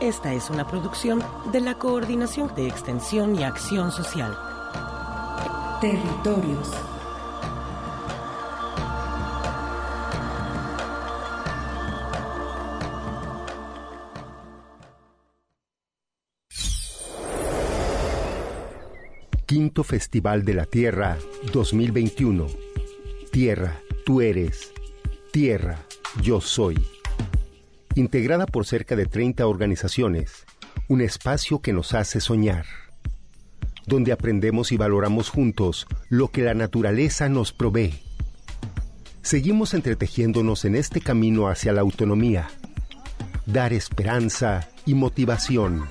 Esta es una producción de la Coordinación de Extensión y Acción Social. Territorios. Quinto Festival de la Tierra 2021. Tierra, tú eres. Tierra, yo soy. Integrada por cerca de 30 organizaciones, un espacio que nos hace soñar. Donde aprendemos y valoramos juntos lo que la naturaleza nos provee. Seguimos entretejiéndonos en este camino hacia la autonomía. Dar esperanza y motivación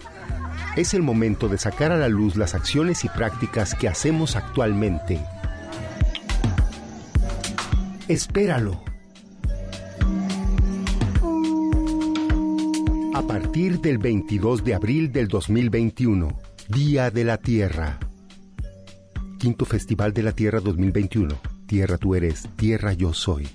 es el momento de sacar a la luz las acciones y prácticas que hacemos actualmente. Espéralo. A partir del 22 de abril del 2021, Día de la Tierra. Quinto Festival de la Tierra 2021. Tierra tú eres, tierra yo soy.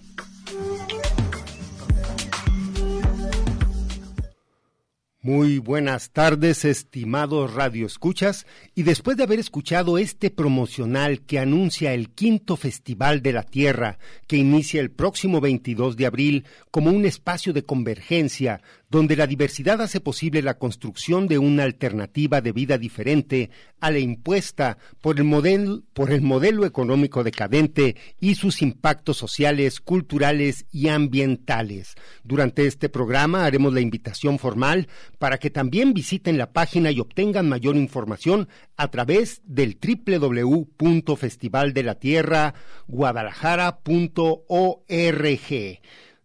Muy buenas tardes, estimados radioescuchas, y después de haber escuchado este promocional que anuncia el quinto Festival de la Tierra, que inicia el próximo 22 de abril como un espacio de convergencia donde la diversidad hace posible la construcción de una alternativa de vida diferente a la impuesta por el, modelo, económico decadente y sus impactos sociales, culturales y ambientales. Durante este programa haremos la invitación formal para que también visiten la página y obtengan mayor información a través del www.festivaldelatierraguadalajara.org.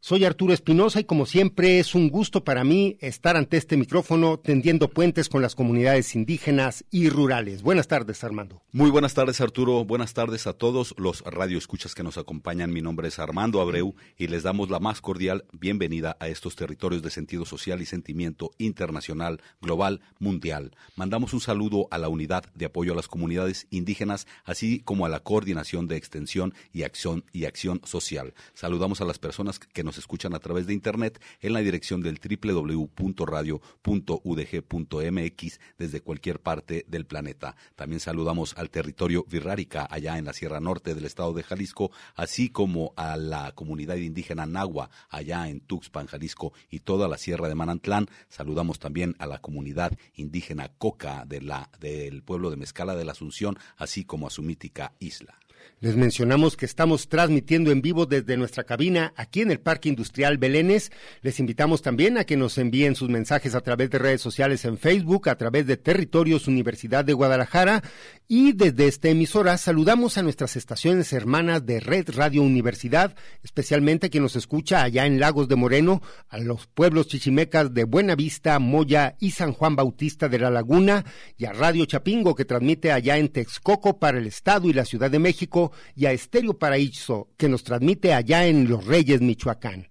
Soy Arturo Espinosa y como siempre es un gusto para mí estar ante este micrófono tendiendo puentes con las comunidades indígenas y rurales. Buenas tardes, Armando. Muy buenas tardes, Arturo. Buenas tardes a todos los radioescuchas que nos acompañan. Mi nombre es Armando Abreu y les damos la más cordial bienvenida a estos territorios de sentido social y sentimiento internacional, global, mundial. Mandamos un saludo a la unidad de apoyo a las comunidades indígenas, así como a la coordinación de extensión y acción y acción social. Saludamos a las personas que nos escuchan a través de Internet en la dirección del www.radio.udg.mx desde cualquier parte del planeta. También saludamos al territorio Virrárica, allá en la Sierra Norte del estado de Jalisco, así como a la comunidad indígena Nahua, allá en Tuxpan, Jalisco, y toda la Sierra de Manantlán. Saludamos también a la comunidad indígena Coca de la, del pueblo de Mezcala de la Asunción, así como a su mítica isla. Les mencionamos que estamos transmitiendo en vivo desde nuestra cabina aquí en el Parque Industrial Belénes. Les invitamos también a que nos envíen sus mensajes a través de redes sociales en Facebook, a través de Territorios Universidad de Guadalajara y desde esta emisora saludamos a nuestras estaciones hermanas de Red Radio Universidad, especialmente a quien nos escucha allá en Lagos de Moreno, a los pueblos chichimecas de Buenavista, Moya y San Juan Bautista de la Laguna y a Radio Chapingo que transmite allá en Texcoco para el Estado y la Ciudad de México y a Estéreo Paraíso, que nos transmite allá en Los Reyes, Michoacán.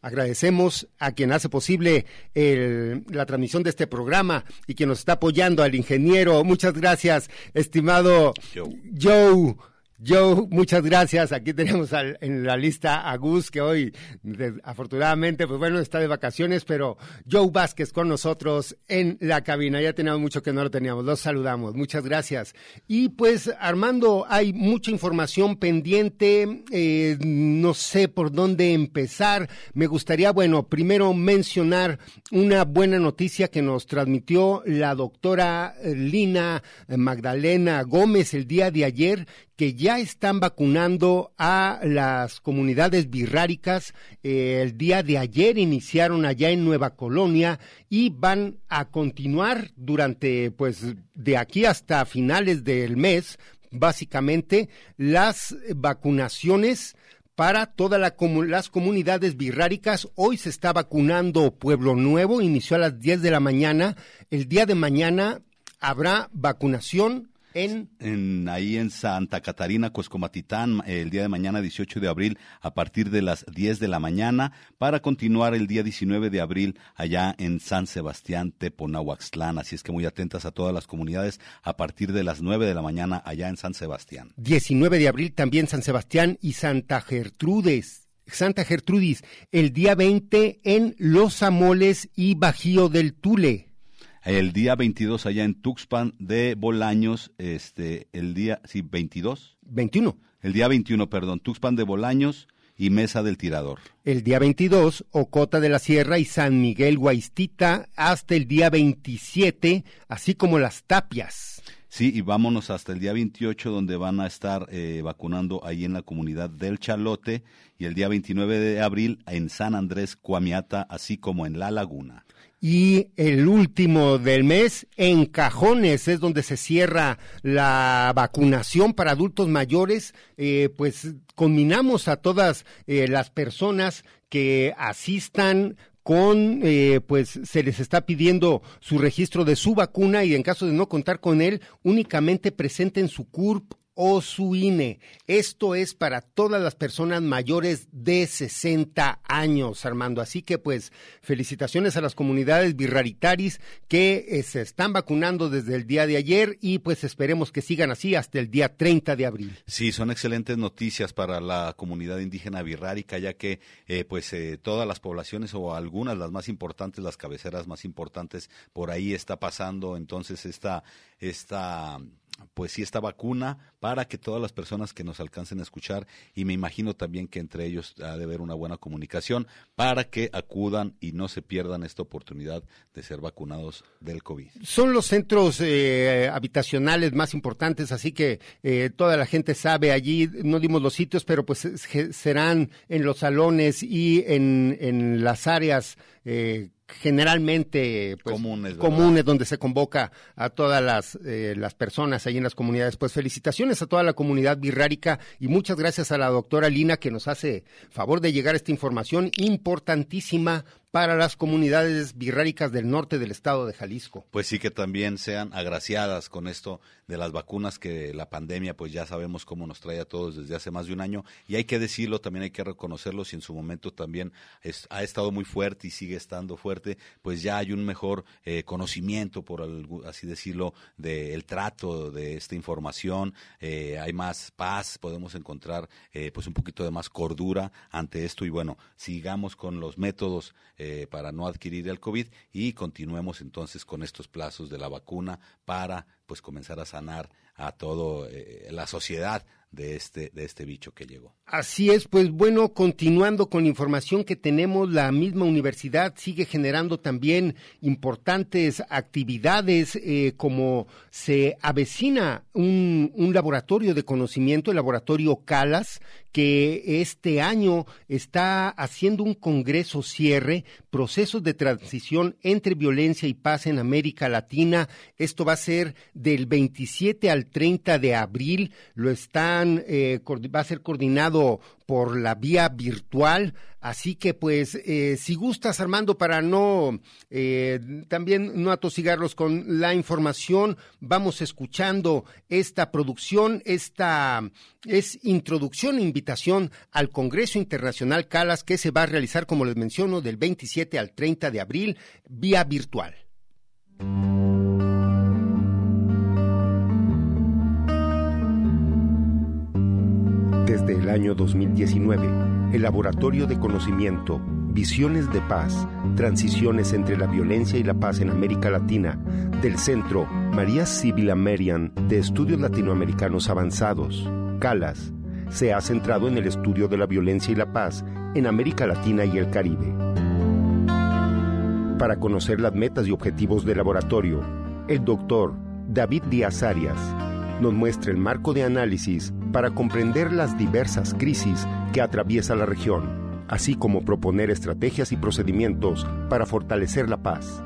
Agradecemos a quien hace posible la transmisión de este programa y quien nos está apoyando, al ingeniero. Muchas gracias, estimado Joe. Joe, muchas gracias. Aquí tenemos en la lista a Gus, que hoy, afortunadamente, pues bueno, está de vacaciones, pero Joe Vázquez con nosotros en la cabina. Ya teníamos mucho que no lo teníamos. Los saludamos. Muchas gracias. Y pues, Armando, hay mucha información pendiente. Eh, no sé por dónde empezar. Me gustaría, bueno, primero mencionar una buena noticia que nos transmitió la doctora Lina Magdalena Gómez el día de ayer, que ya están vacunando a las comunidades birráricas. Eh, el día de ayer iniciaron allá en Nueva Colonia y van a continuar durante, pues, de aquí hasta finales del mes, básicamente, las vacunaciones para todas las comunidades birráricas. Hoy se está vacunando Pueblo Nuevo, inició a las 10 de la mañana. El día de mañana habrá vacunación en... ahí en Santa Catarina, Cuescomatitán, el día de mañana 18 de abril a partir de las 10 de la mañana para continuar el día 19 de abril allá en San Sebastián, Teponahuaxtlán. Así es que muy atentas a todas las comunidades a partir de las 9 de la mañana allá en San Sebastián. 19 de abril también San Sebastián y Santa Gertrudes. Santa Gertrudis, el día 20 en Los Amoles y Bajío del Tule el día 22 allá en Tuxpan de Bolaños, este, el día, sí, 22. 21. El día 21, perdón, Tuxpan de Bolaños y Mesa del Tirador. El día 22, Ocota de la Sierra y San Miguel Guaistita hasta el día 27, así como las tapias. Sí, y vámonos hasta el día 28, donde van a estar eh, vacunando ahí en la comunidad del Chalote, y el día 29 de abril en San Andrés, Cuamiata, así como en La Laguna y el último del mes en Cajones es donde se cierra la vacunación para adultos mayores, eh, pues combinamos a todas eh, las personas que asistan con, eh, pues se les está pidiendo su registro de su vacuna y en caso de no contar con él, únicamente presenten su CURP o su INE. Esto es para todas las personas mayores de 60 años, Armando. Así que pues felicitaciones a las comunidades birraritaris que eh, se están vacunando desde el día de ayer y pues esperemos que sigan así hasta el día 30 de abril. Sí, son excelentes noticias para la comunidad indígena birrárica, ya que eh, pues eh, todas las poblaciones o algunas, las más importantes, las cabeceras más importantes, por ahí está pasando entonces esta, esta pues sí esta vacuna para que todas las personas que nos alcancen a escuchar y me imagino también que entre ellos ha de haber una buena comunicación para que acudan y no se pierdan esta oportunidad de ser vacunados del COVID. Son los centros eh, habitacionales más importantes, así que eh, toda la gente sabe allí, no dimos los sitios, pero pues serán en los salones y en, en las áreas eh, generalmente pues, comunes, donde se convoca a todas las, eh, las personas ahí en las comunidades. Pues felicitaciones a toda la comunidad birrárica y muchas gracias a la doctora Lina que nos hace favor de llegar a esta información importantísima para las comunidades birráricas del norte del estado de Jalisco. Pues sí que también sean agraciadas con esto de las vacunas que la pandemia pues ya sabemos cómo nos trae a todos desde hace más de un año. Y hay que decirlo, también hay que reconocerlo si en su momento también ha estado muy fuerte y sigue estando fuerte, pues ya hay un mejor eh, conocimiento, por así decirlo, del trato de esta información, eh, hay más paz, podemos encontrar eh, pues un poquito de más cordura ante esto. Y bueno, sigamos con los métodos para no adquirir el COVID y continuemos entonces con estos plazos de la vacuna para pues comenzar a sanar a toda eh, la sociedad de este, de este bicho que llegó. Así es, pues bueno, continuando con información que tenemos, la misma universidad sigue generando también importantes actividades, eh, como se avecina un, laboratorio de conocimiento, el laboratorio Calas, que este año está haciendo un congreso cierre, procesos de transición entre violencia y paz en América Latina. Esto va a ser del 27 al 30 de abril, lo están eh, va a ser coordinado por la vía virtual, así que pues eh, si gustas Armando para no eh, también no atosigarlos con la información, vamos escuchando esta producción, esta es introducción e invitación al Congreso Internacional Calas que se va a realizar como les menciono del 27 al 30 de abril vía virtual. El año 2019, el Laboratorio de Conocimiento, Visiones de Paz, Transiciones entre la Violencia y la Paz en América Latina, del Centro María Sibila Merian de Estudios Latinoamericanos Avanzados, CALAS, se ha centrado en el estudio de la violencia y la paz en América Latina y el Caribe. Para conocer las metas y objetivos del laboratorio, el doctor David Díaz Arias nos muestra el marco de análisis para comprender las diversas crisis que atraviesa la región, así como proponer estrategias y procedimientos para fortalecer la paz.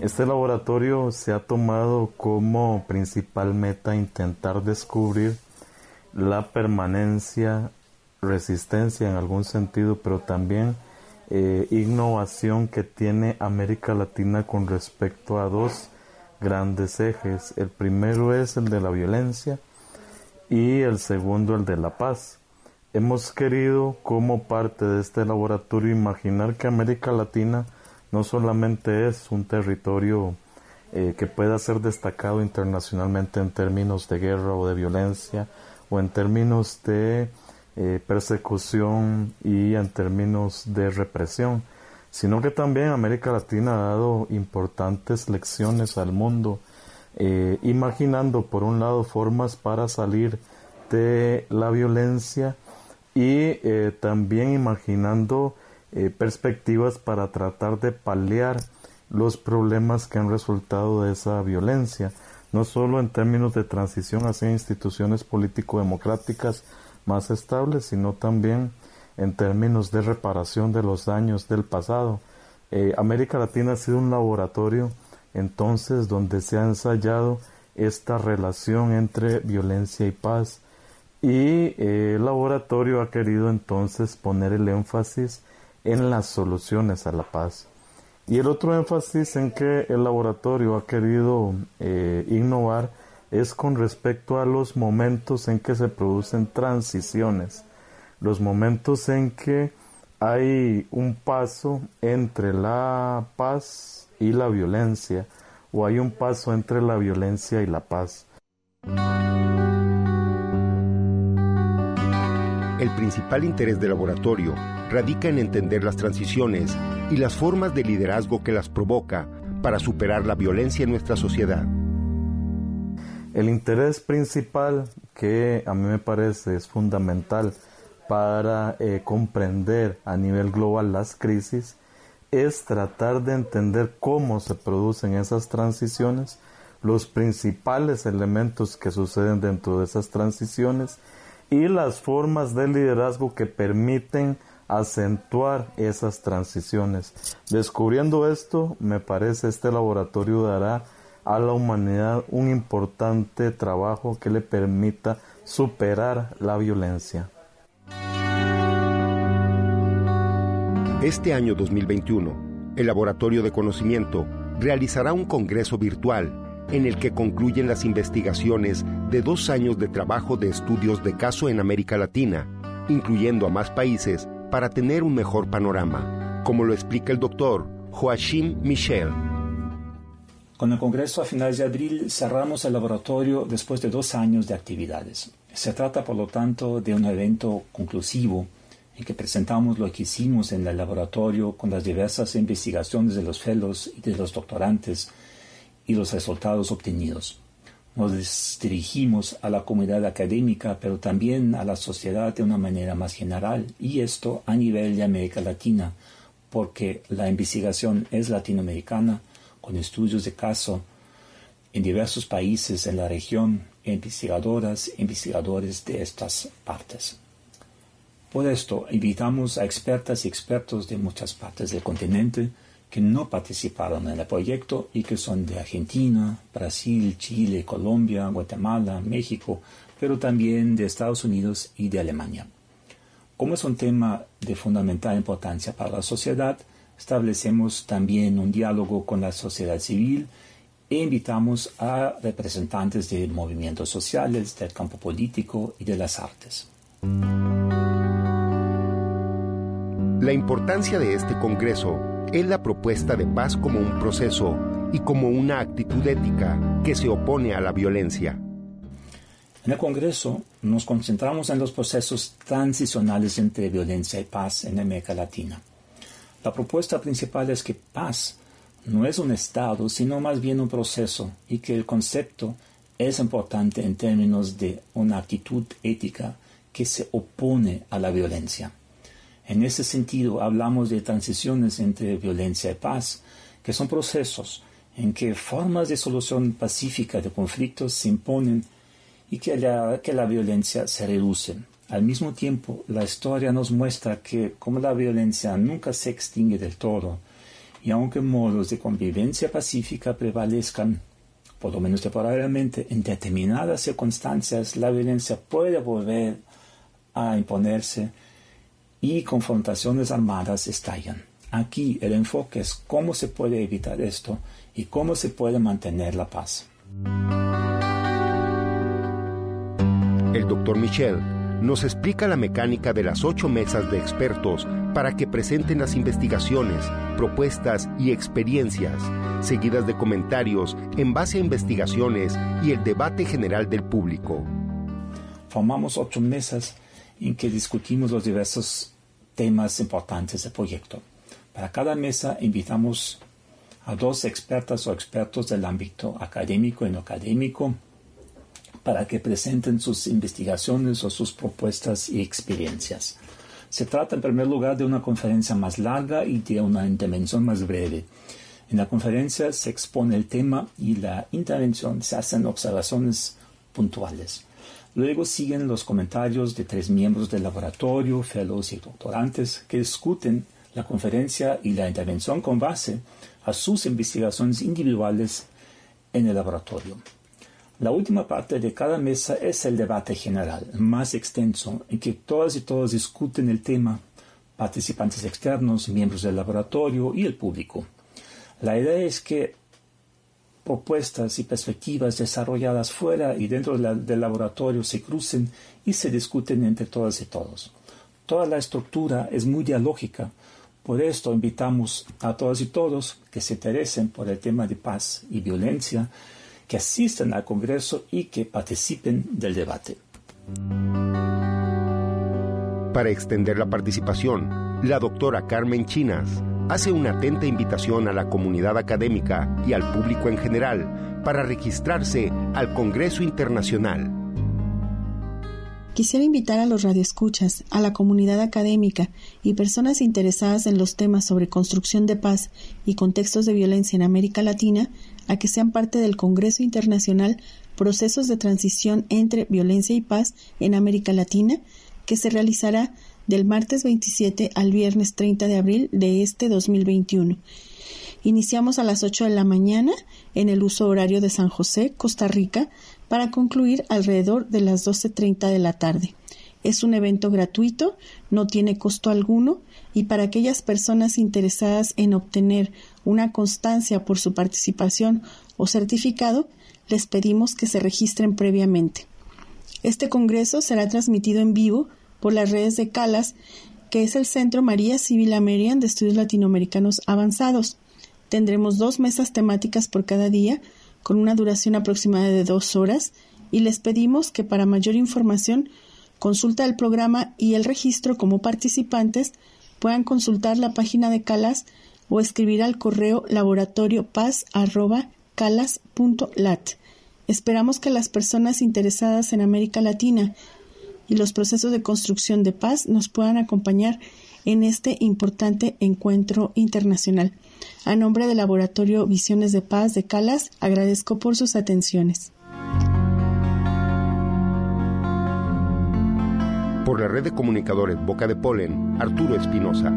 Este laboratorio se ha tomado como principal meta intentar descubrir la permanencia, resistencia en algún sentido, pero también eh, innovación que tiene América Latina con respecto a dos grandes ejes. El primero es el de la violencia y el segundo el de la paz. Hemos querido como parte de este laboratorio imaginar que América Latina no solamente es un territorio eh, que pueda ser destacado internacionalmente en términos de guerra o de violencia o en términos de eh, persecución y en términos de represión, sino que también América Latina ha dado importantes lecciones al mundo, eh, imaginando por un lado formas para salir de la violencia y eh, también imaginando perspectivas para tratar de paliar los problemas que han resultado de esa violencia, no solo en términos de transición hacia instituciones político-democráticas, más estable, sino también en términos de reparación de los daños del pasado. Eh, América Latina ha sido un laboratorio entonces donde se ha ensayado esta relación entre violencia y paz y eh, el laboratorio ha querido entonces poner el énfasis en las soluciones a la paz. Y el otro énfasis en que el laboratorio ha querido eh, innovar es con respecto a los momentos en que se producen transiciones, los momentos en que hay un paso entre la paz y la violencia, o hay un paso entre la violencia y la paz. El principal interés del laboratorio radica en entender las transiciones y las formas de liderazgo que las provoca para superar la violencia en nuestra sociedad. El interés principal que a mí me parece es fundamental para eh, comprender a nivel global las crisis es tratar de entender cómo se producen esas transiciones, los principales elementos que suceden dentro de esas transiciones y las formas de liderazgo que permiten acentuar esas transiciones. Descubriendo esto, me parece este laboratorio dará a la humanidad un importante trabajo que le permita superar la violencia. Este año 2021, el Laboratorio de Conocimiento realizará un congreso virtual en el que concluyen las investigaciones de dos años de trabajo de estudios de caso en América Latina, incluyendo a más países para tener un mejor panorama, como lo explica el doctor Joachim Michel. Con el Congreso a finales de abril cerramos el laboratorio después de dos años de actividades. Se trata, por lo tanto, de un evento conclusivo en que presentamos lo que hicimos en el laboratorio con las diversas investigaciones de los fellows y de los doctorantes y los resultados obtenidos. Nos dirigimos a la comunidad académica, pero también a la sociedad de una manera más general, y esto a nivel de América Latina, porque la investigación es latinoamericana con estudios de caso en diversos países en la región, investigadoras investigadores de estas partes. Por esto, invitamos a expertas y expertos de muchas partes del continente que no participaron en el proyecto y que son de Argentina, Brasil, Chile, Colombia, Guatemala, México, pero también de Estados Unidos y de Alemania. Como es un tema de fundamental importancia para la sociedad, Establecemos también un diálogo con la sociedad civil e invitamos a representantes de movimientos sociales, del campo político y de las artes. La importancia de este Congreso es la propuesta de paz como un proceso y como una actitud ética que se opone a la violencia. En el Congreso nos concentramos en los procesos transicionales entre violencia y paz en América Latina. La propuesta principal es que paz no es un estado, sino más bien un proceso y que el concepto es importante en términos de una actitud ética que se opone a la violencia. En ese sentido, hablamos de transiciones entre violencia y paz, que son procesos en que formas de solución pacífica de conflictos se imponen y que la, que la violencia se reduce. Al mismo tiempo, la historia nos muestra que como la violencia nunca se extingue del todo, y aunque modos de convivencia pacífica prevalezcan, por lo menos temporalmente, en determinadas circunstancias la violencia puede volver a imponerse y confrontaciones armadas estallan. Aquí el enfoque es cómo se puede evitar esto y cómo se puede mantener la paz. El doctor Michel nos explica la mecánica de las ocho mesas de expertos para que presenten las investigaciones, propuestas y experiencias, seguidas de comentarios en base a investigaciones y el debate general del público. Formamos ocho mesas en que discutimos los diversos temas importantes del proyecto. Para cada mesa invitamos a dos expertas o expertos del ámbito académico y no académico, para que presenten sus investigaciones o sus propuestas y experiencias. Se trata en primer lugar de una conferencia más larga y de una intervención más breve. En la conferencia se expone el tema y la intervención se hacen observaciones puntuales. Luego siguen los comentarios de tres miembros del laboratorio, fellows y doctorantes, que discuten la conferencia y la intervención con base a sus investigaciones individuales en el laboratorio. La última parte de cada mesa es el debate general, más extenso, en que todas y todos discuten el tema, participantes externos, miembros del laboratorio y el público. La idea es que propuestas y perspectivas desarrolladas fuera y dentro del laboratorio se crucen y se discuten entre todas y todos. Toda la estructura es muy dialógica, por esto invitamos a todas y todos que se interesen por el tema de paz y violencia, que asistan al Congreso y que participen del debate. Para extender la participación, la doctora Carmen Chinas hace una atenta invitación a la comunidad académica y al público en general para registrarse al Congreso Internacional. Quisiera invitar a los radioescuchas, a la comunidad académica y personas interesadas en los temas sobre construcción de paz y contextos de violencia en América Latina a que sean parte del Congreso Internacional Procesos de Transición entre Violencia y Paz en América Latina, que se realizará del martes 27 al viernes 30 de abril de este 2021. Iniciamos a las 8 de la mañana en el uso horario de San José, Costa Rica, para concluir alrededor de las 12.30 de la tarde. Es un evento gratuito, no tiene costo alguno y para aquellas personas interesadas en obtener una constancia por su participación o certificado, les pedimos que se registren previamente. Este Congreso será transmitido en vivo por las redes de CALAS, que es el Centro María Civil American de Estudios Latinoamericanos Avanzados. Tendremos dos mesas temáticas por cada día, con una duración aproximada de dos horas, y les pedimos que para mayor información consulta el programa y el registro como participantes puedan consultar la página de CALAS o escribir al correo laboratoriopaz.calas.lat. Esperamos que las personas interesadas en América Latina y los procesos de construcción de paz nos puedan acompañar en este importante encuentro internacional. A nombre del Laboratorio Visiones de Paz de Calas, agradezco por sus atenciones. Por la red de comunicadores Boca de Polen, Arturo Espinosa.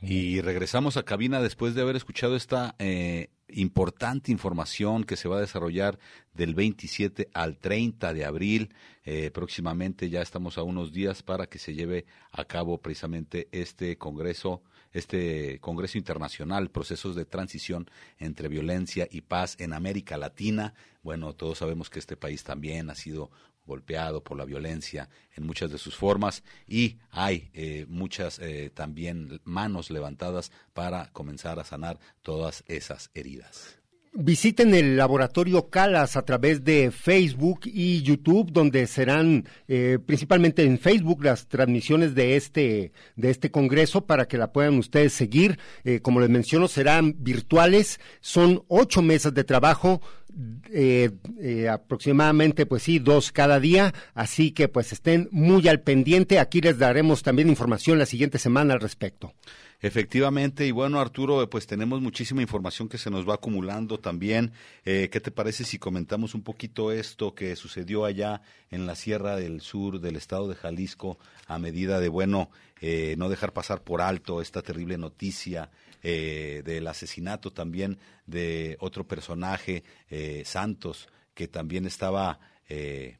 Y regresamos a cabina después de haber escuchado esta eh, importante información que se va a desarrollar del 27 al 30 de abril. Eh, próximamente ya estamos a unos días para que se lleve a cabo precisamente este congreso, este congreso internacional, procesos de transición entre violencia y paz en América Latina. Bueno, todos sabemos que este país también ha sido golpeado por la violencia en muchas de sus formas y hay eh, muchas eh, también manos levantadas para comenzar a sanar todas esas heridas. Visiten el laboratorio Calas a través de Facebook y YouTube, donde serán eh, principalmente en Facebook las transmisiones de este de este congreso para que la puedan ustedes seguir. Eh, como les menciono, serán virtuales. Son ocho mesas de trabajo. Eh, aproximadamente pues sí dos cada día así que pues estén muy al pendiente aquí les daremos también información la siguiente semana al respecto Efectivamente, y bueno, Arturo, pues tenemos muchísima información que se nos va acumulando también. Eh, ¿Qué te parece si comentamos un poquito esto que sucedió allá en la Sierra del Sur del estado de Jalisco a medida de, bueno, eh, no dejar pasar por alto esta terrible noticia eh, del asesinato también de otro personaje, Santos, que también estaba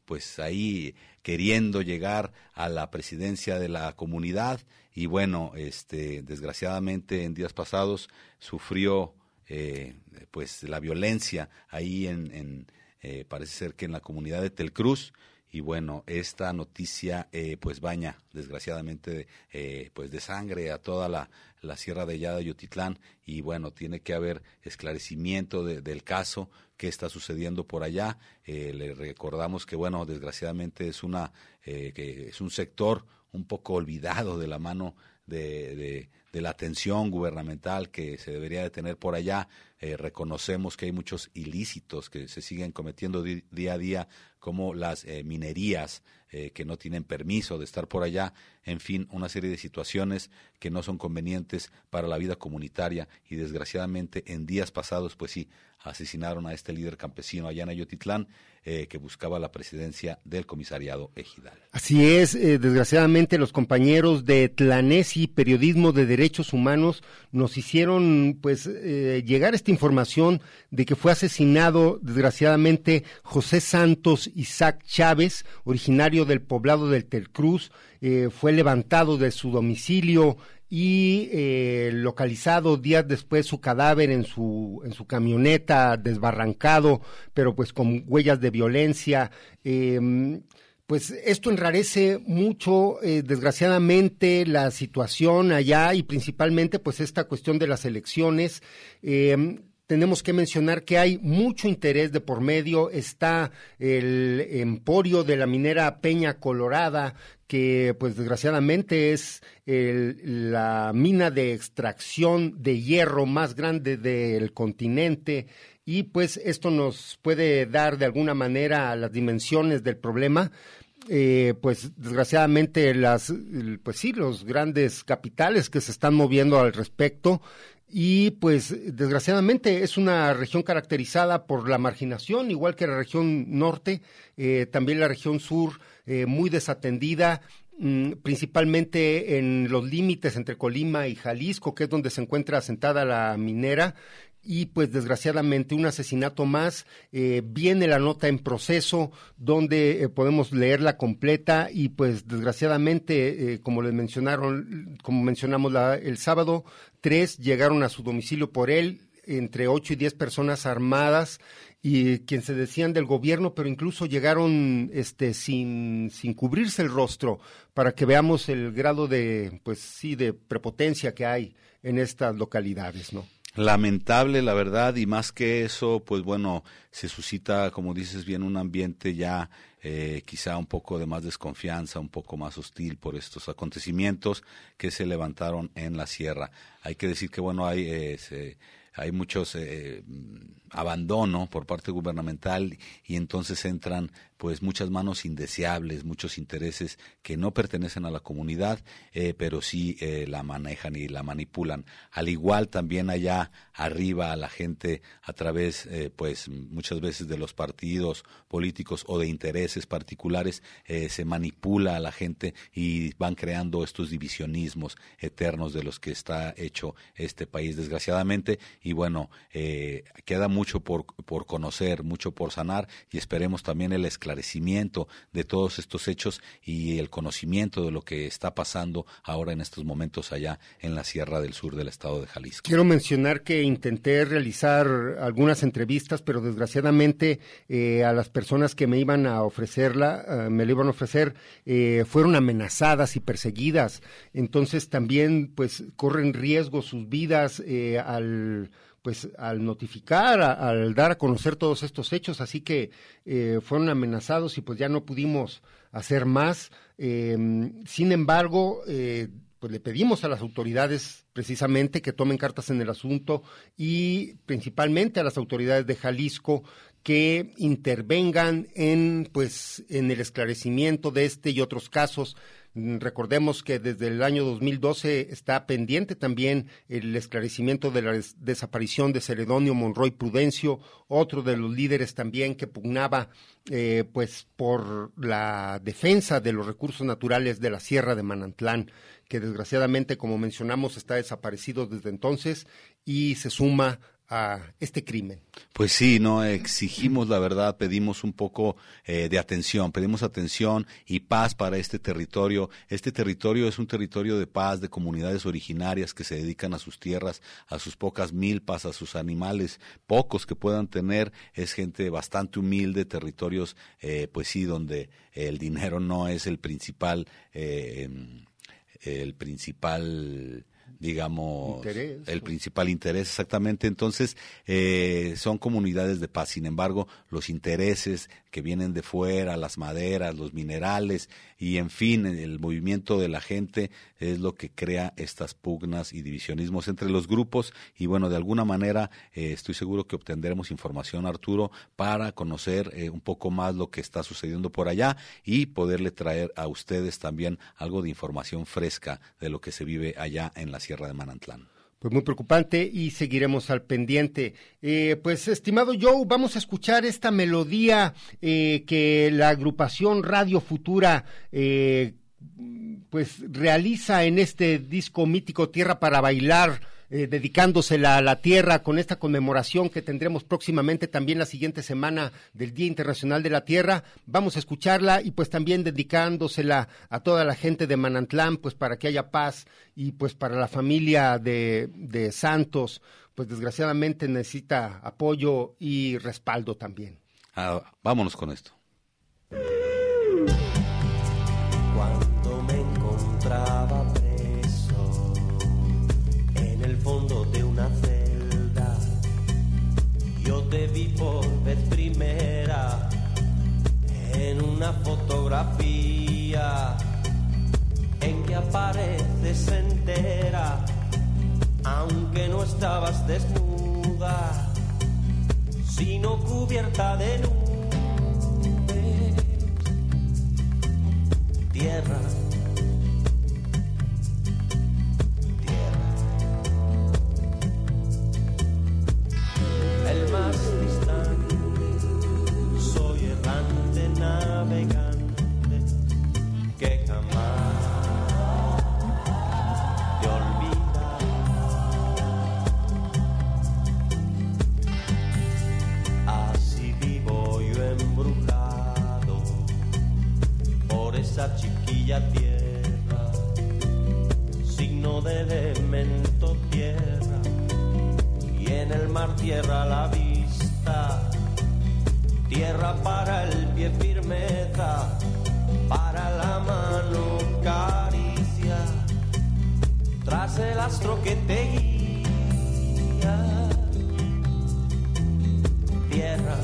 pues ahí queriendo llegar a la presidencia de la comunidad. Y bueno, este, desgraciadamente en días pasados sufrió eh, pues la violencia ahí en, en eh, parece ser que en la comunidad de Telcruz y bueno esta noticia eh, pues baña desgraciadamente eh, pues de sangre a toda la, la sierra de Yada Yotitlán. Y bueno tiene que haber esclarecimiento del caso que está sucediendo por allá eh, le recordamos que bueno desgraciadamente es una que es un sector un poco olvidado de la mano de, de, la atención gubernamental que se debería de tener por allá. Eh, reconocemos que hay muchos ilícitos que se siguen cometiendo día a día, como las eh, minerías eh, que no tienen permiso de estar por allá, en fin, una serie de situaciones que no son convenientes para la vida comunitaria y desgraciadamente en días pasados, pues sí, asesinaron a este líder campesino allá en Ayotitlán eh, que buscaba la presidencia del comisariado ejidal. Así es, eh, desgraciadamente los compañeros de Tlanesi, Periodismo de Derechos Humanos, nos hicieron pues llegar esta información de que fue asesinado desgraciadamente José Santos Isaac Chávez, originario del poblado del Telcruz, fue levantado de su domicilio y eh, localizado días después su cadáver en su en su camioneta desbarrancado pero pues con huellas de violencia. Em, pues esto enrarece mucho eh, desgraciadamente la situación allá y principalmente pues esta cuestión de las elecciones. Em, tenemos que mencionar que hay mucho interés de por medio. Está el emporio de la minera Peña Colorada, que pues desgraciadamente es la mina de extracción de hierro más grande del continente y pues esto nos puede dar de alguna manera las dimensiones del problema. Eh, pues desgraciadamente las pues sí los grandes capitales que se están moviendo al respecto y pues desgraciadamente es una región caracterizada por la marginación, igual que la región norte, eh, también la región sur eh, muy desatendida, mm, principalmente en los límites entre Colima y Jalisco, que es donde se encuentra asentada la minera, y pues desgraciadamente un asesinato más. Eh, viene la nota en proceso donde eh, podemos leerla completa y pues desgraciadamente, eh, como les mencionaron, como mencionamos el sábado, tres llegaron a su domicilio por él, entre ocho y diez personas armadas y quien se decían del gobierno, pero incluso llegaron este sin, sin cubrirse el rostro para que veamos el grado de pues sí de prepotencia que hay en estas localidades, ¿no? Lamentable, la verdad, y más que eso, pues bueno, se suscita, como dices bien, un ambiente ya eh, quizá un poco de más desconfianza, un poco más hostil por estos acontecimientos que se levantaron en la sierra. Hay que decir que, bueno, hay... Eh, hay muchos eh, abandono por parte gubernamental y entonces entran pues muchas manos indeseables, muchos intereses que no pertenecen a la comunidad, eh, pero sí eh, la manejan y la manipulan. Al igual también allá arriba a la gente a través, eh, pues muchas veces de los partidos políticos o de intereses particulares, se manipula a la gente y van creando estos divisionismos eternos de los que está hecho este país, desgraciadamente. Y bueno, queda mucho por, por conocer, mucho por sanar y esperemos también el esclarecimiento de todos estos hechos y el conocimiento de lo que está pasando ahora en estos momentos allá en la Sierra del Sur del estado de Jalisco. Quiero mencionar que intenté realizar algunas entrevistas, pero desgraciadamente eh, a las personas que me iban a ofrecer ofrecerla, ah, me la iban a ofrecer, eh, fueron amenazadas y perseguidas. Entonces también pues corren riesgo sus vidas eh, al pues al notificar, al dar a conocer todos estos hechos, así que eh, fueron amenazados y pues ya no pudimos hacer más. Em, sin embargo, pues le pedimos a las autoridades precisamente que tomen cartas en el asunto y principalmente a las autoridades de Jalisco que intervengan en pues en el esclarecimiento de este y otros casos. Mm, recordemos que desde el año 2012 está pendiente también el esclarecimiento de la desaparición de Celedonio Monroy Prudencio, otro de los líderes también que pugnaba eh, pues por la defensa de los recursos naturales de la Sierra de Manantlán, que desgraciadamente, como mencionamos, está desaparecido desde entonces y se suma a este crimen. Pues sí, no exigimos la verdad, pedimos un poco eh, de atención, pedimos atención y paz para este territorio. Este territorio es un territorio de paz, de comunidades originarias que se dedican a sus tierras, a sus pocas milpas, a sus animales, pocos que puedan tener. Es gente bastante humilde, territorios, eh, pues sí, donde el dinero no es el principal, eh, el principal digamos, el principal interés, exactamente. Entonces, eh, son comunidades de paz. Sin embargo, los intereses que vienen de fuera, las maderas, los minerales y, en fin, el movimiento de la gente es lo que crea estas pugnas y divisionismos entre los grupos. Y bueno, de alguna manera eh, estoy seguro que obtendremos información, Arturo, para conocer eh, un poco más lo que está sucediendo por allá y poderle traer a ustedes también algo de información fresca de lo que se vive allá en la De Manantlán. Pues muy preocupante y seguiremos al pendiente. Eh, pues estimado Joe, vamos a escuchar esta melodía eh, que la agrupación Radio Futura eh, pues realiza en este disco mítico Tierra para Bailar eh, dedicándosela a la tierra con esta conmemoración que tendremos próximamente también la siguiente semana del Día Internacional de la Tierra. Vamos a escucharla y pues también dedicándosela a toda la gente de Manantlán, pues para que haya paz y pues para la familia de, de Santos, pues desgraciadamente necesita apoyo y respaldo también. Ah, vámonos con esto. Cuando me encontraba una fotografía en que apareces entera, aunque no estabas desnuda, sino cubierta de nubes. Tierra esa chiquilla tierra, signo de elemento tierra y en el mar tierra la vida tierra para el pie firmeza, para la mano caricia, tras el astro que te guía. Tierra,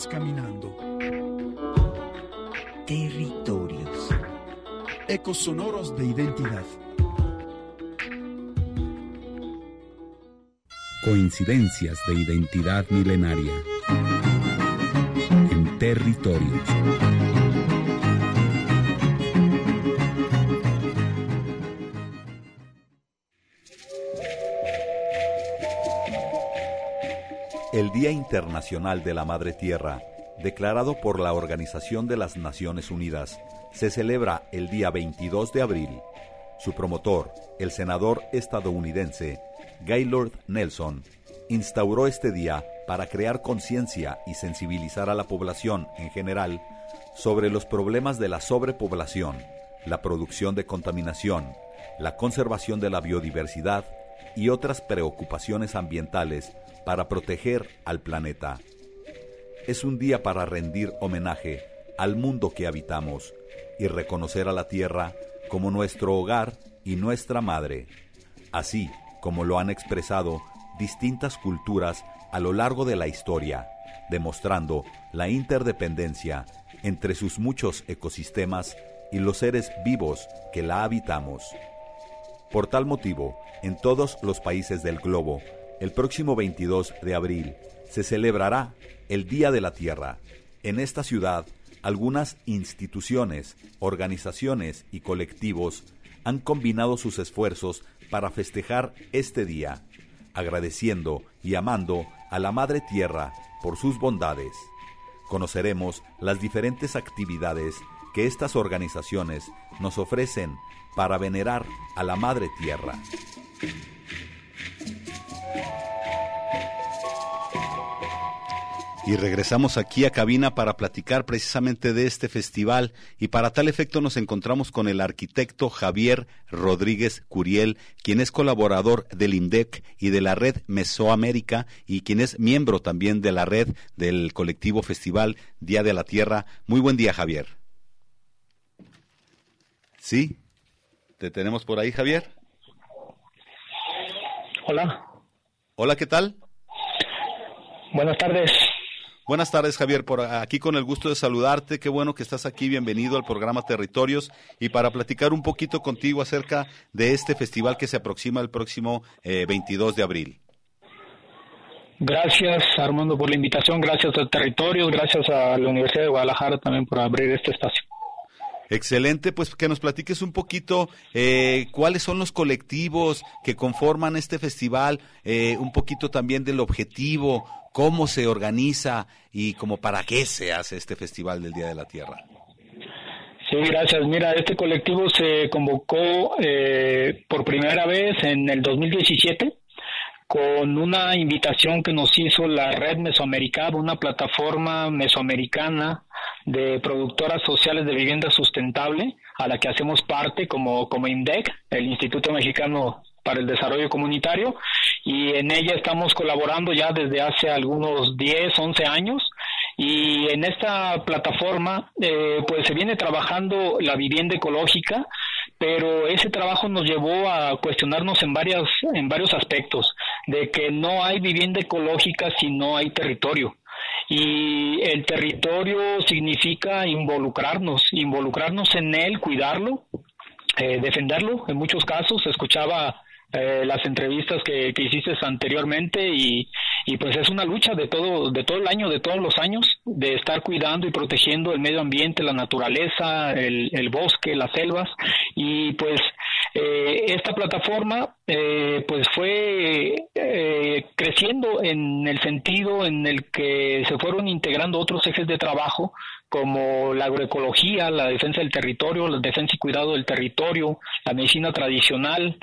Sigues caminando. Territorios. Ecos sonoros de identidad. Coincidencias de identidad milenaria. En territorios. El Día Internacional de la Madre Tierra, declarado por la Organización de las Naciones Unidas, se celebra el día 22 de abril. Su promotor, el senador estadounidense Gaylord Nelson, instauró este día para crear conciencia y sensibilizar a la población en general sobre los problemas de la sobrepoblación, la producción de contaminación, la conservación de la biodiversidad y otras preocupaciones ambientales para proteger al planeta. Es un día para rendir homenaje al mundo que habitamos y reconocer a la Tierra como nuestro hogar y nuestra madre, así como lo han expresado distintas culturas a lo largo de la historia, demostrando la interdependencia entre sus muchos ecosistemas y los seres vivos que la habitamos. Por tal motivo, en todos los países del globo, el próximo 22 de abril se celebrará el Día de la Tierra. En esta ciudad, algunas instituciones, organizaciones y colectivos han combinado sus esfuerzos para festejar este día, agradeciendo y amando a la Madre Tierra por sus bondades. Conoceremos las diferentes actividades que estas organizaciones nos ofrecen para venerar a la Madre Tierra. Y regresamos aquí a cabina para platicar precisamente de este festival y para tal efecto nos encontramos con el arquitecto Javier Rodríguez Curiel, quien es colaborador del INDEC y de la red Mesoamérica y quien es miembro también de la red del colectivo Festival Día de la Tierra. Muy buen día, Javier. ¿Sí? ¿Te tenemos por ahí, Javier? Hola. Hola, ¿qué tal? Buenas tardes. Buenas tardes, Javier. Por aquí con el gusto de saludarte. Qué bueno que estás aquí. Bienvenido al programa Territorios y para platicar un poquito contigo acerca de este festival que se aproxima el próximo eh, 22 de abril. Gracias, Armando, por la invitación. Gracias a Territorios. Gracias a la Universidad de Guadalajara también por abrir este espacio. Excelente, pues que nos platiques un poquito eh, cuáles son los colectivos que conforman este festival, eh, un poquito también del objetivo, cómo se organiza y como para qué se hace este festival del Día de la Tierra. Sí, gracias. Mira, este colectivo se convocó eh, por primera vez en el 2017 con una invitación que nos hizo la Red Mesoamericana, una plataforma mesoamericana de productoras sociales de vivienda sustentable, a la que hacemos parte como, como INDEC, el Instituto Mexicano para el Desarrollo Comunitario, y en ella estamos colaborando ya desde hace algunos 10, 11 años, y en esta plataforma eh, pues se viene trabajando la vivienda ecológica, pero ese trabajo nos llevó a cuestionarnos en varias en varios aspectos de que no hay vivienda ecológica si no hay territorio. Y el territorio significa involucrarnos, involucrarnos en él, cuidarlo, eh, defenderlo. En muchos casos escuchaba eh, las entrevistas que, que hiciste anteriormente y, y pues es una lucha de todo de todo el año de todos los años de estar cuidando y protegiendo el medio ambiente la naturaleza el, el bosque las selvas y pues eh, esta plataforma eh, pues fue eh, creciendo en el sentido en el que se fueron integrando otros ejes de trabajo como la agroecología, la defensa del territorio, la defensa y cuidado del territorio, la medicina tradicional,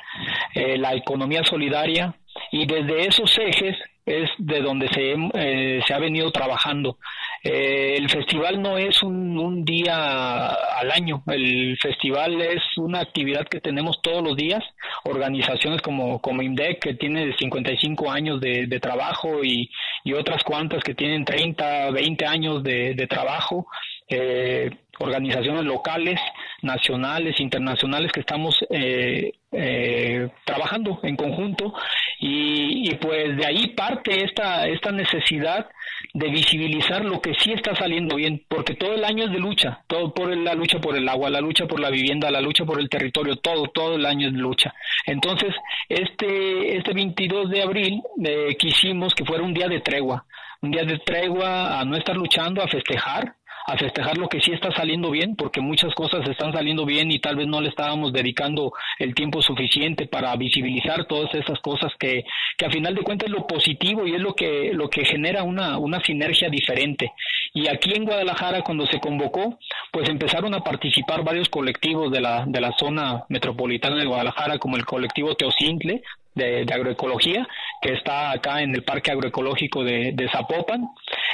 eh, la economía solidaria, y desde esos ejes es de donde se, eh, se ha venido trabajando. Eh, el festival no es un, un, día al año, el festival es una actividad que tenemos todos los días, organizaciones como, como IMDEC, que tiene 55 años de, trabajo y, y, otras cuantas que tienen 30, 20 años de, de trabajo. Eh, organizaciones locales, nacionales, internacionales que estamos eh, eh, trabajando en conjunto. Y, y, pues de ahí parte esta, esta necesidad de visibilizar lo que sí está saliendo bien, porque todo el año es de lucha, todo por la lucha por el agua, la lucha por la vivienda, la lucha por el territorio, todo, todo el año es de lucha. Entonces, este, este 22 de abril eh, quisimos que fuera un día de tregua, un día de tregua a no estar luchando, a festejar, a festejar lo que sí está saliendo bien, porque muchas cosas están saliendo bien y tal vez no le estábamos dedicando el tiempo suficiente para visibilizar todas esas cosas que, que a final de cuentas es lo positivo y es lo que, lo que genera una, una sinergia diferente. Y aquí en Guadalajara, cuando se convocó, pues empezaron a participar varios colectivos de la, de la zona metropolitana de Guadalajara, como el colectivo Teocintle, de, agroecología, que está acá en el Parque Agroecológico de, Zapopan.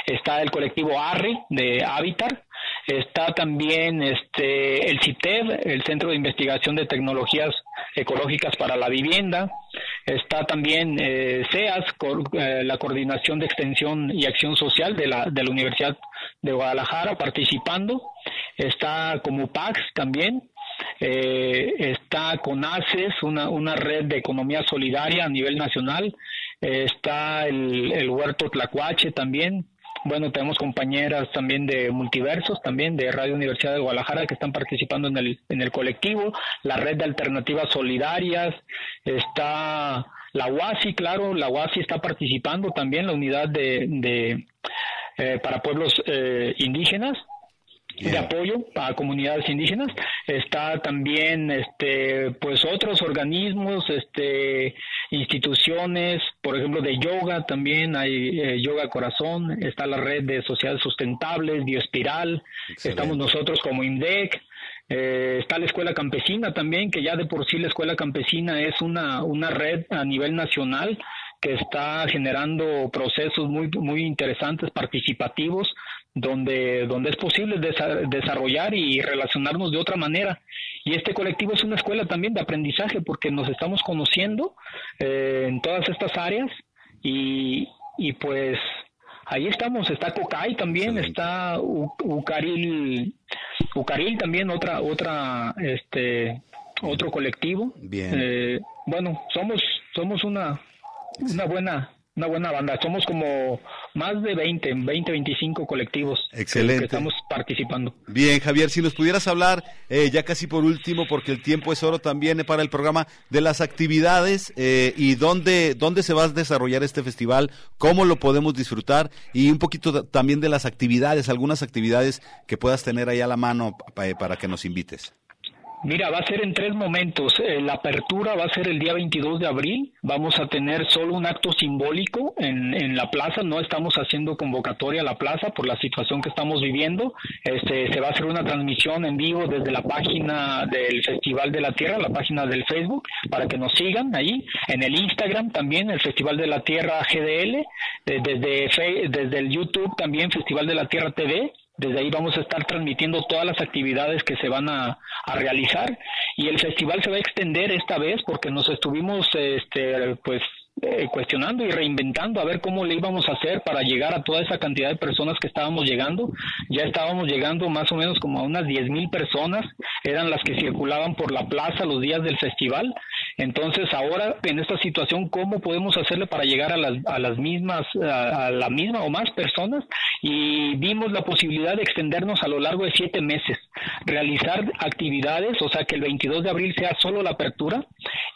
Está el colectivo ARRE de Habitar. Está también este, el CITEV, el Centro de Investigación de Tecnologías Ecológicas para la Vivienda. Está también eh, CEAS, eh, la Coordinación de Extensión y Acción Social de la, de la Universidad de Guadalajara, participando. Está como PAX también, eh, está CONACES, una, una red de economía solidaria a nivel nacional, eh, está el, el, Huerto Tlacuache también, bueno, tenemos compañeras también de multiversos, también de Radio Universidad de Guadalajara que están participando en el, en el colectivo, la red de alternativas solidarias, está la UASI, claro, la UASI está participando también, la unidad de, de eh, para pueblos eh, indígenas, Yeah. de apoyo a comunidades indígenas está también este pues otros organismos este instituciones por ejemplo de yoga también hay eh, yoga corazón está la red de sociedades sustentables bioespiral Excelente. estamos nosotros como INDEC eh, está la escuela campesina también que ya de por sí la escuela campesina es una una red a nivel nacional que está generando procesos muy muy interesantes participativos donde, donde es posible desa desarrollar y relacionarnos de otra manera. Y este colectivo es una escuela también de aprendizaje porque nos estamos conociendo eh, en todas estas áreas y, y pues ahí estamos, está Cocay también, sí. está U Ucaril, Ucaril también, otra, otra, este, otro colectivo. Bien. Eh, bueno, somos, somos una, una buena una buena banda. Somos como más de 20, 20, 25 colectivos Excelente. que estamos participando. Bien, Javier, si nos pudieras hablar, eh, ya casi por último, porque el tiempo es oro también para el programa, de las actividades eh, y dónde, dónde se va a desarrollar este festival, cómo lo podemos disfrutar y un poquito también de las actividades, algunas actividades que puedas tener ahí a la mano para que nos invites. Mira, va a ser en tres momentos. Eh, la apertura va a ser el día 22 de abril. Vamos a tener solo un acto simbólico en, en la plaza. No estamos haciendo convocatoria a la plaza por la situación que estamos viviendo. Este, se va a hacer una transmisión en vivo desde la página del Festival de la Tierra, la página del Facebook, para que nos sigan ahí. En el Instagram también, el Festival de la Tierra GDL. Desde, desde el YouTube también, Festival de la Tierra TV desde ahí vamos a estar transmitiendo todas las actividades que se van a, a, realizar y el festival se va a extender esta vez porque nos estuvimos este pues eh, cuestionando y reinventando a ver cómo le íbamos a hacer para llegar a toda esa cantidad de personas que estábamos llegando. Ya estábamos llegando más o menos como a unas diez mil personas, eran las que circulaban por la plaza los días del festival Entonces, ahora en esta situación, ¿cómo podemos hacerle para llegar a las, a las mismas, a, a la misma o más personas? Y vimos la posibilidad de extendernos a lo largo de siete meses, realizar actividades, o sea, que el 22 de abril sea solo la apertura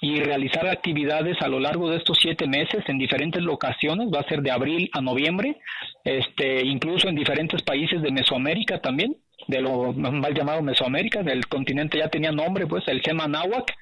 y realizar actividades a lo largo de estos siete meses en diferentes locaciones, va a ser de abril a noviembre, este, incluso en diferentes países de Mesoamérica también de lo mal llamado Mesoamérica, del continente ya tenía nombre, pues el Semanáhuac,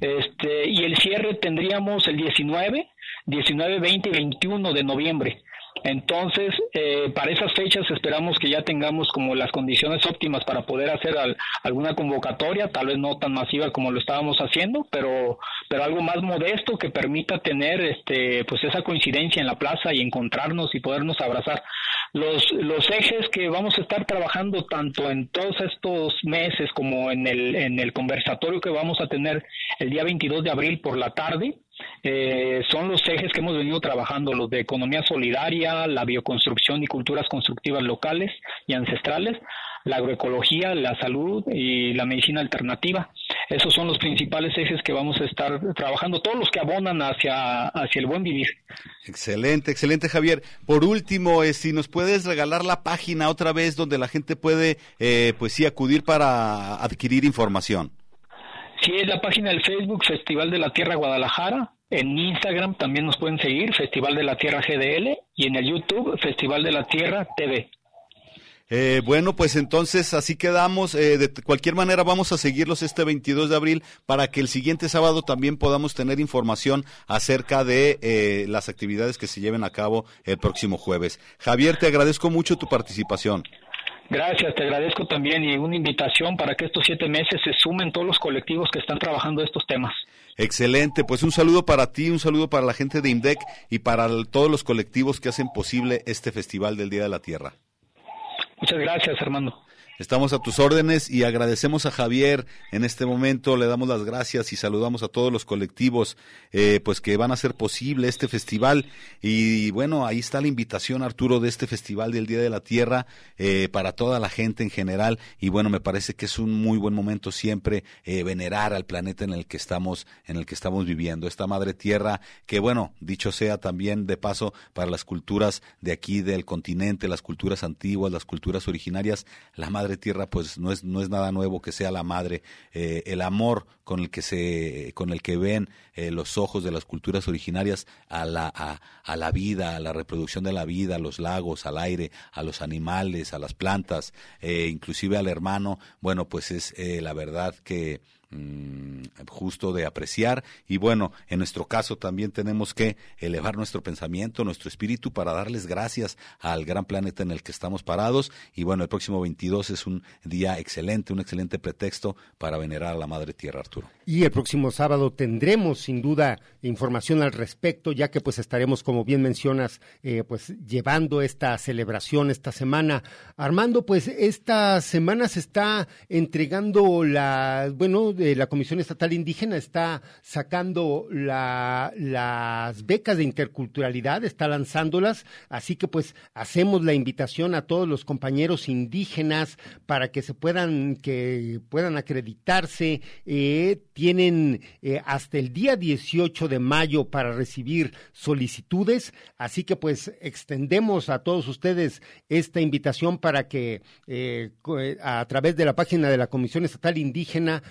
este, y el cierre tendríamos el 19, 19, 20 y 21 de noviembre. Entonces, eh, para esas fechas esperamos que ya tengamos como las condiciones óptimas para poder hacer al, alguna convocatoria, tal vez no tan masiva como lo estábamos haciendo, pero, pero algo más modesto que permita tener este, pues esa coincidencia en la plaza y encontrarnos y podernos abrazar. Los, los ejes que vamos a estar trabajando tanto en todos estos meses como en el, en el conversatorio que vamos a tener el día 22 de abril por la tarde, eh, son los ejes que hemos venido trabajando, los de economía solidaria, la bioconstrucción y culturas constructivas locales y ancestrales, la agroecología, la salud y la medicina alternativa. Esos son los principales ejes que vamos a estar trabajando, todos los que abonan hacia, hacia el buen vivir. Excelente, excelente Javier. Por último, eh, si nos puedes regalar la página otra vez donde la gente puede, eh, pues sí, acudir para adquirir información. Sí, es la página del Facebook Festival de la Tierra Guadalajara. En Instagram también nos pueden seguir, Festival de la Tierra GDL. Y en el YouTube, Festival de la Tierra TV. Eh, bueno, pues entonces así quedamos. Eh, de cualquier manera vamos a seguirlos este 22 de abril para que el siguiente sábado también podamos tener información acerca de eh, las actividades que se lleven a cabo el próximo jueves. Javier, te agradezco mucho tu participación. Gracias, te agradezco también y una invitación para que estos siete meses se sumen todos los colectivos que están trabajando estos temas. Excelente, pues un saludo para ti, un saludo para la gente de IMDEC y para todos los colectivos que hacen posible este Festival del Día de la Tierra. Muchas gracias, Armando. Estamos a tus órdenes y agradecemos a Javier en este momento, le damos las gracias y saludamos a todos los colectivos eh, pues que van a hacer posible este festival. Y bueno, ahí está la invitación Arturo de este festival del Día de la Tierra eh, para toda la gente en general. Y bueno, me parece que es un muy buen momento siempre eh, venerar al planeta en el que estamos en el que estamos viviendo, esta madre tierra que bueno, dicho sea también de paso para las culturas de aquí del continente, las culturas antiguas, las culturas originarias, la madre madre tierra pues no es no es nada nuevo que sea la madre. Eh, el amor con el que se con el que ven eh, los ojos de las culturas originarias a la a, la vida a la reproducción de la vida a los lagos al aire a los animales a las plantas eh, inclusive al hermano. Bueno pues es eh, la verdad que mm, justo de apreciar y bueno, en nuestro caso también tenemos que elevar nuestro pensamiento, nuestro espíritu para darles gracias al gran planeta en el que estamos parados y bueno, el próximo 22 es un día excelente, un excelente pretexto para venerar a la Madre Tierra, Arturo. Y el próximo sábado tendremos sin duda información al respecto, ya que pues estaremos, como bien mencionas, eh, pues llevando esta celebración esta semana. Armando, pues esta semana se está entregando la, bueno, la Comisión Estatal Indígena está sacando la, las becas de interculturalidad, está lanzándolas, así que pues hacemos la invitación a todos los compañeros indígenas para que se puedan, que puedan acreditarse. Eh, tienen eh, hasta el día 18 de mayo para recibir solicitudes, así que pues extendemos a todos ustedes esta invitación para que eh, a través de la página de la Comisión Estatal Indígena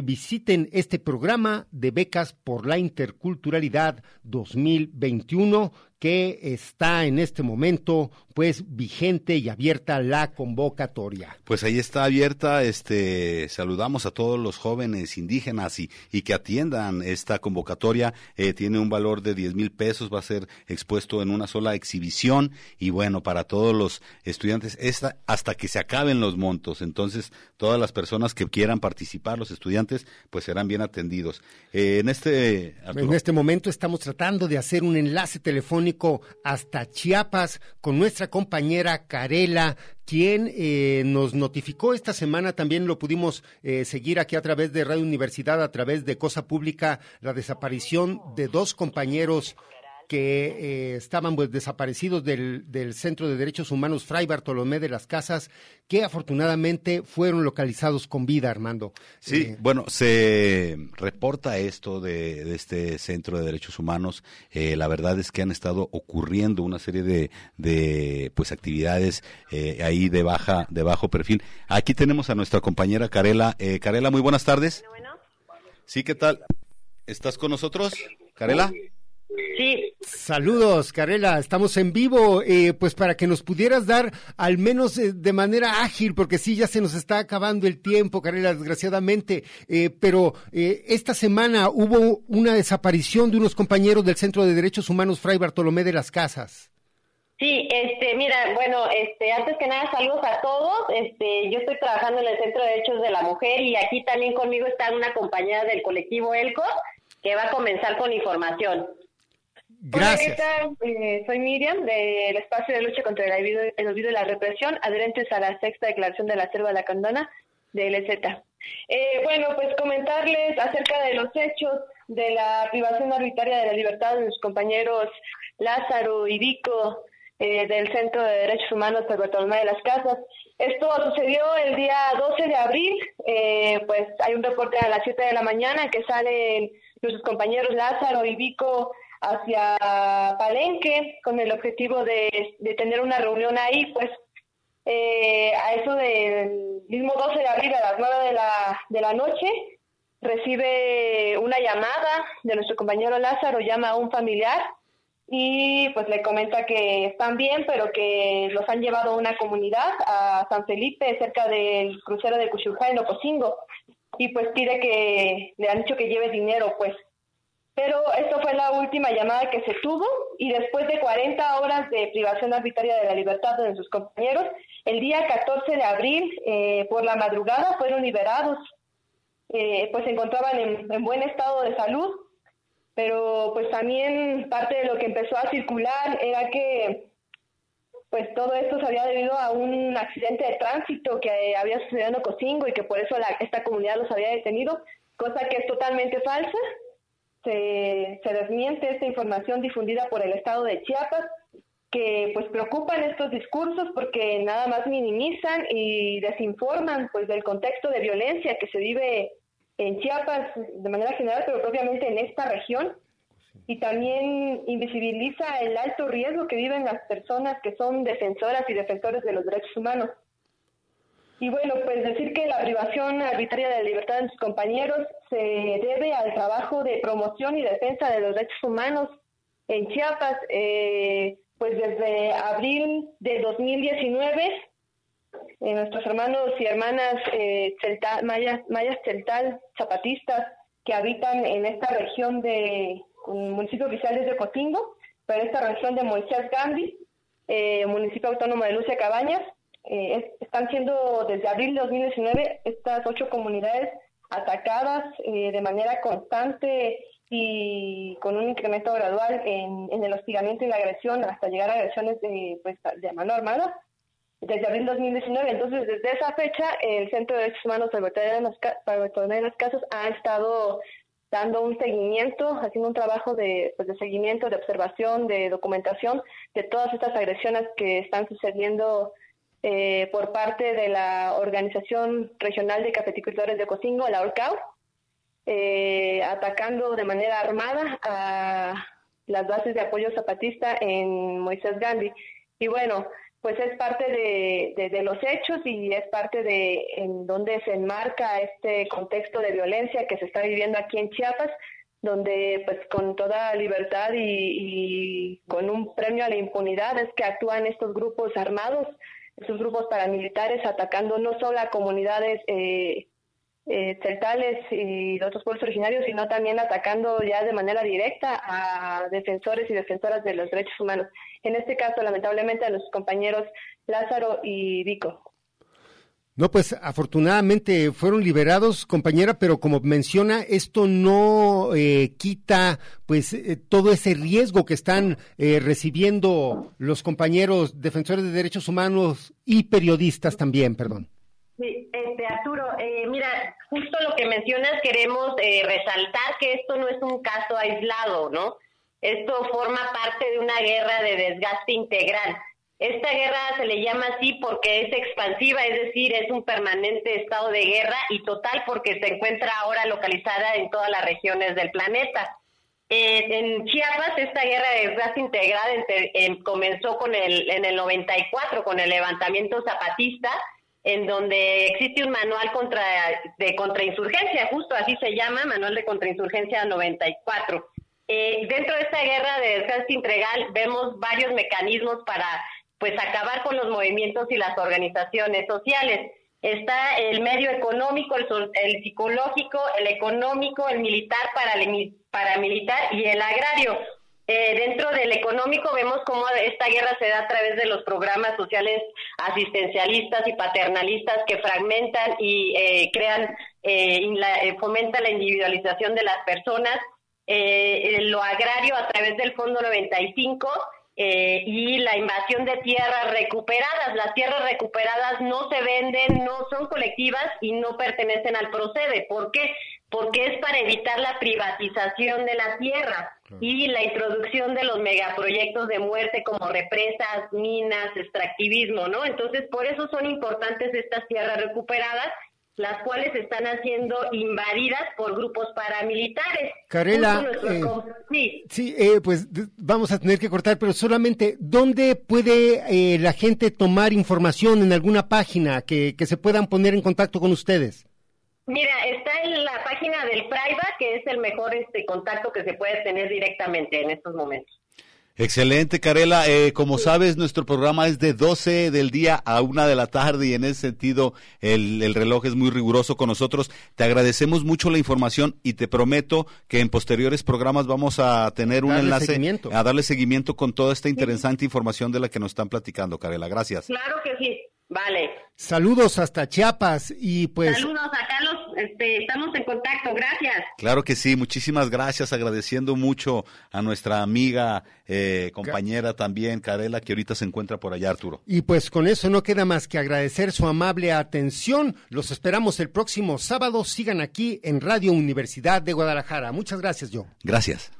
visiten este programa de becas por la interculturalidad 2021 que está en este momento pues vigente y abierta la convocatoria. Pues ahí está abierta, este saludamos a todos los jóvenes indígenas y, y que atiendan esta convocatoria, eh, tiene un valor de 10 mil pesos, va a ser expuesto en una sola exhibición y bueno, para todos los estudiantes, esta, hasta que se acaben los montos, entonces todas las personas que quieran participar, los estudiantes, pues serán bien atendidos. Eh, en este Arturo. en este momento estamos tratando de hacer un enlace telefónico hasta Chiapas con nuestra compañera Carela, quien eh, nos notificó esta semana, también lo pudimos eh, seguir aquí a través de Radio Universidad, a través de Cosa Pública, la desaparición de dos compañeros que eh, estaban pues, desaparecidos del, del Centro de Derechos Humanos Fray Bartolomé de las Casas, que afortunadamente fueron localizados con vida, Armando. Sí, Eh, bueno, se reporta esto de, de este Centro de Derechos Humanos. Eh, la verdad es que han estado ocurriendo una serie de, de pues actividades eh, ahí de baja de bajo perfil. Aquí tenemos a nuestra compañera Carela. Eh, Carela, muy buenas tardes. Sí, ¿qué tal? ¿Estás con nosotros, Carela? Sí. Saludos, Carela. Estamos en vivo, eh, pues para que nos pudieras dar al menos eh, de manera ágil, porque sí, ya se nos está acabando el tiempo, Carela, desgraciadamente. Eh, pero eh, esta semana hubo una desaparición de unos compañeros del Centro de Derechos Humanos Fray Bartolomé de las Casas. Sí, este, mira, bueno, este, antes que nada saludos a todos. Este, yo estoy trabajando en el Centro de Derechos de la Mujer y aquí también conmigo está una compañera del colectivo ELCO que va a comenzar con información. Gracias. Hola. Eh, soy Miriam del Espacio de Lucha contra el Olvido, el olvido y la Represión, adherentes a la sexta declaración de la Selva de la Candona de LZ. Eh, bueno, pues comentarles acerca de los hechos de la privación arbitraria de la libertad de mis compañeros Lázaro y Vico eh, del Centro de Derechos Humanos de Bartolomé de las Casas. Esto sucedió el día 12 de abril, eh, pues hay un reporte a las 7 de la mañana que salen nuestros compañeros Lázaro y Vico hacia Palenque con el objetivo de, de tener una reunión ahí, pues eh, a eso del mismo 12 de abril a las 9 de la, de la noche recibe una llamada de nuestro compañero Lázaro, llama a un familiar y pues le comenta que están bien, pero que los han llevado a una comunidad, a San Felipe, cerca del crucero de Cuchujá en Ocosingo, y pues pide que, le han dicho que lleve dinero, pues. Pero esto fue la última llamada que se tuvo y después de 40 horas de privación arbitraria de la libertad de sus compañeros, el día 14 de abril, eh, por la madrugada, fueron liberados. Eh, pues se encontraban en, en buen estado de salud, pero pues también parte de lo que empezó a circular era que pues todo esto se había debido a un accidente de tránsito que había sucedido en Ocosingo y que por eso la, esta comunidad los había detenido, cosa que es totalmente falsa. Se, se desmiente esta información difundida por el Estado de Chiapas, que pues preocupan estos discursos porque nada más minimizan y desinforman pues del contexto de violencia que se vive en Chiapas de manera general, pero propiamente en esta región, y también invisibiliza el alto riesgo que viven las personas que son defensoras y defensores de los derechos humanos. Y bueno, pues decir que la privación arbitraria de la libertad de sus compañeros se debe al trabajo de promoción y defensa de los derechos humanos en Chiapas, eh, pues desde abril de 2019 eh, nuestros hermanos y hermanas eh, celta, mayas, mayas celtal, zapatistas, que habitan en esta región de municipio oficial desde Cotingo, pero esta región de Moisés Gambi, eh, municipio autónomo de Lucia Cabañas, eh, es, están siendo desde abril de 2019 estas ocho comunidades atacadas eh, de manera constante y con un incremento gradual en, en, el hostigamiento y la agresión hasta llegar a agresiones de, pues, de mano armada desde abril 2019. Entonces, desde esa fecha, el Centro de Derechos Humanos Bartolomé de las Casas ha estado dando un seguimiento, haciendo un trabajo de, pues, de seguimiento, de observación, de documentación de todas estas agresiones que están sucediendo eh, por parte de la Organización Regional de Cafeticultores de Cocingo, la ORCAO, eh, atacando de manera armada a las bases de apoyo zapatista en Moisés Gandhi. Y bueno, pues es parte de, de, los hechos y es parte de en donde se enmarca este contexto de violencia que se está viviendo aquí en Chiapas, donde pues con toda libertad y, y con un premio a la impunidad es que actúan estos grupos armados, estos grupos paramilitares atacando no solo a comunidades eh, eh, celtales y de otros pueblos originarios, sino también atacando ya de manera directa a defensores y defensoras de los derechos humanos. En este caso, lamentablemente, a los compañeros Lázaro y Vico. No, pues afortunadamente fueron liberados, compañera, pero como menciona, esto no eh, quita pues eh, todo ese riesgo que están eh, recibiendo los compañeros defensores de derechos humanos y periodistas también, perdón. Sí, este, Arturo, eh, mira, justo lo que mencionas, queremos eh, resaltar que esto no es un caso aislado, ¿no? Esto forma parte de una guerra de desgaste integral. Esta guerra se le llama así porque es expansiva, es decir, es un permanente estado de guerra y total porque se encuentra ahora localizada en todas las regiones del planeta. Eh, en Chiapas esta guerra de entre- em, comenzó con el, en el 94 con el levantamiento zapatista, en donde existe un manual contra, de contrainsurgencia, justo así se llama, manual de contrainsurgencia 94. Eh, dentro de esta guerra de desgaste integral vemos varios mecanismos para pues acabar con los movimientos y las organizaciones sociales. Está el medio económico, el, el psicológico, el económico, el militar, paramilitar y el agrario. Eh, dentro del económico vemos cómo esta guerra se da a través de los programas sociales asistencialistas y paternalistas que fragmentan y eh, crean, eh, la- eh, fomentan la individualización de las personas. Eh, lo agrario a través del Fondo 95 eh, y la invasión de tierras recuperadas. Las tierras recuperadas no se venden, no son colectivas y no pertenecen al procede. ¿Por qué? Porque es para evitar la privatización de la tierra y la introducción de los megaproyectos de muerte como represas, minas, extractivismo, ¿no? Entonces, por eso son importantes estas tierras recuperadas las cuales están siendo invadidas por grupos paramilitares. Carela, eh, sí. Sí, eh, pues vamos a tener que cortar, pero solamente, ¿dónde puede eh, la gente tomar información en alguna página que, que se puedan poner en contacto con ustedes? Mira, está en la página del Fraiba, que es el mejor este contacto que se puede tener directamente en estos momentos. Excelente, Carela. Eh, como sabes, nuestro programa es de 12 del día a 1 de la tarde y en ese sentido el, el reloj es muy riguroso con nosotros. Te agradecemos mucho la información y te prometo que en posteriores programas vamos a tener un Darle enlace seguimiento. a darle seguimiento con toda esta interesante información de la que nos están platicando, Carela. Gracias. Claro que sí. Vale. Saludos hasta Chiapas y pues Saludos a Carlos. Este, estamos en contacto. Gracias. Claro que sí, muchísimas gracias, agradeciendo mucho a nuestra amiga, eh, compañera también, Carela, que ahorita se encuentra por allá, Arturo. Y pues con eso no queda más que agradecer su amable atención. Los esperamos el próximo sábado. Sigan aquí en Radio Universidad de Guadalajara. Muchas gracias, yo. Gracias.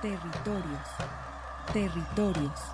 Territorios. Territorios.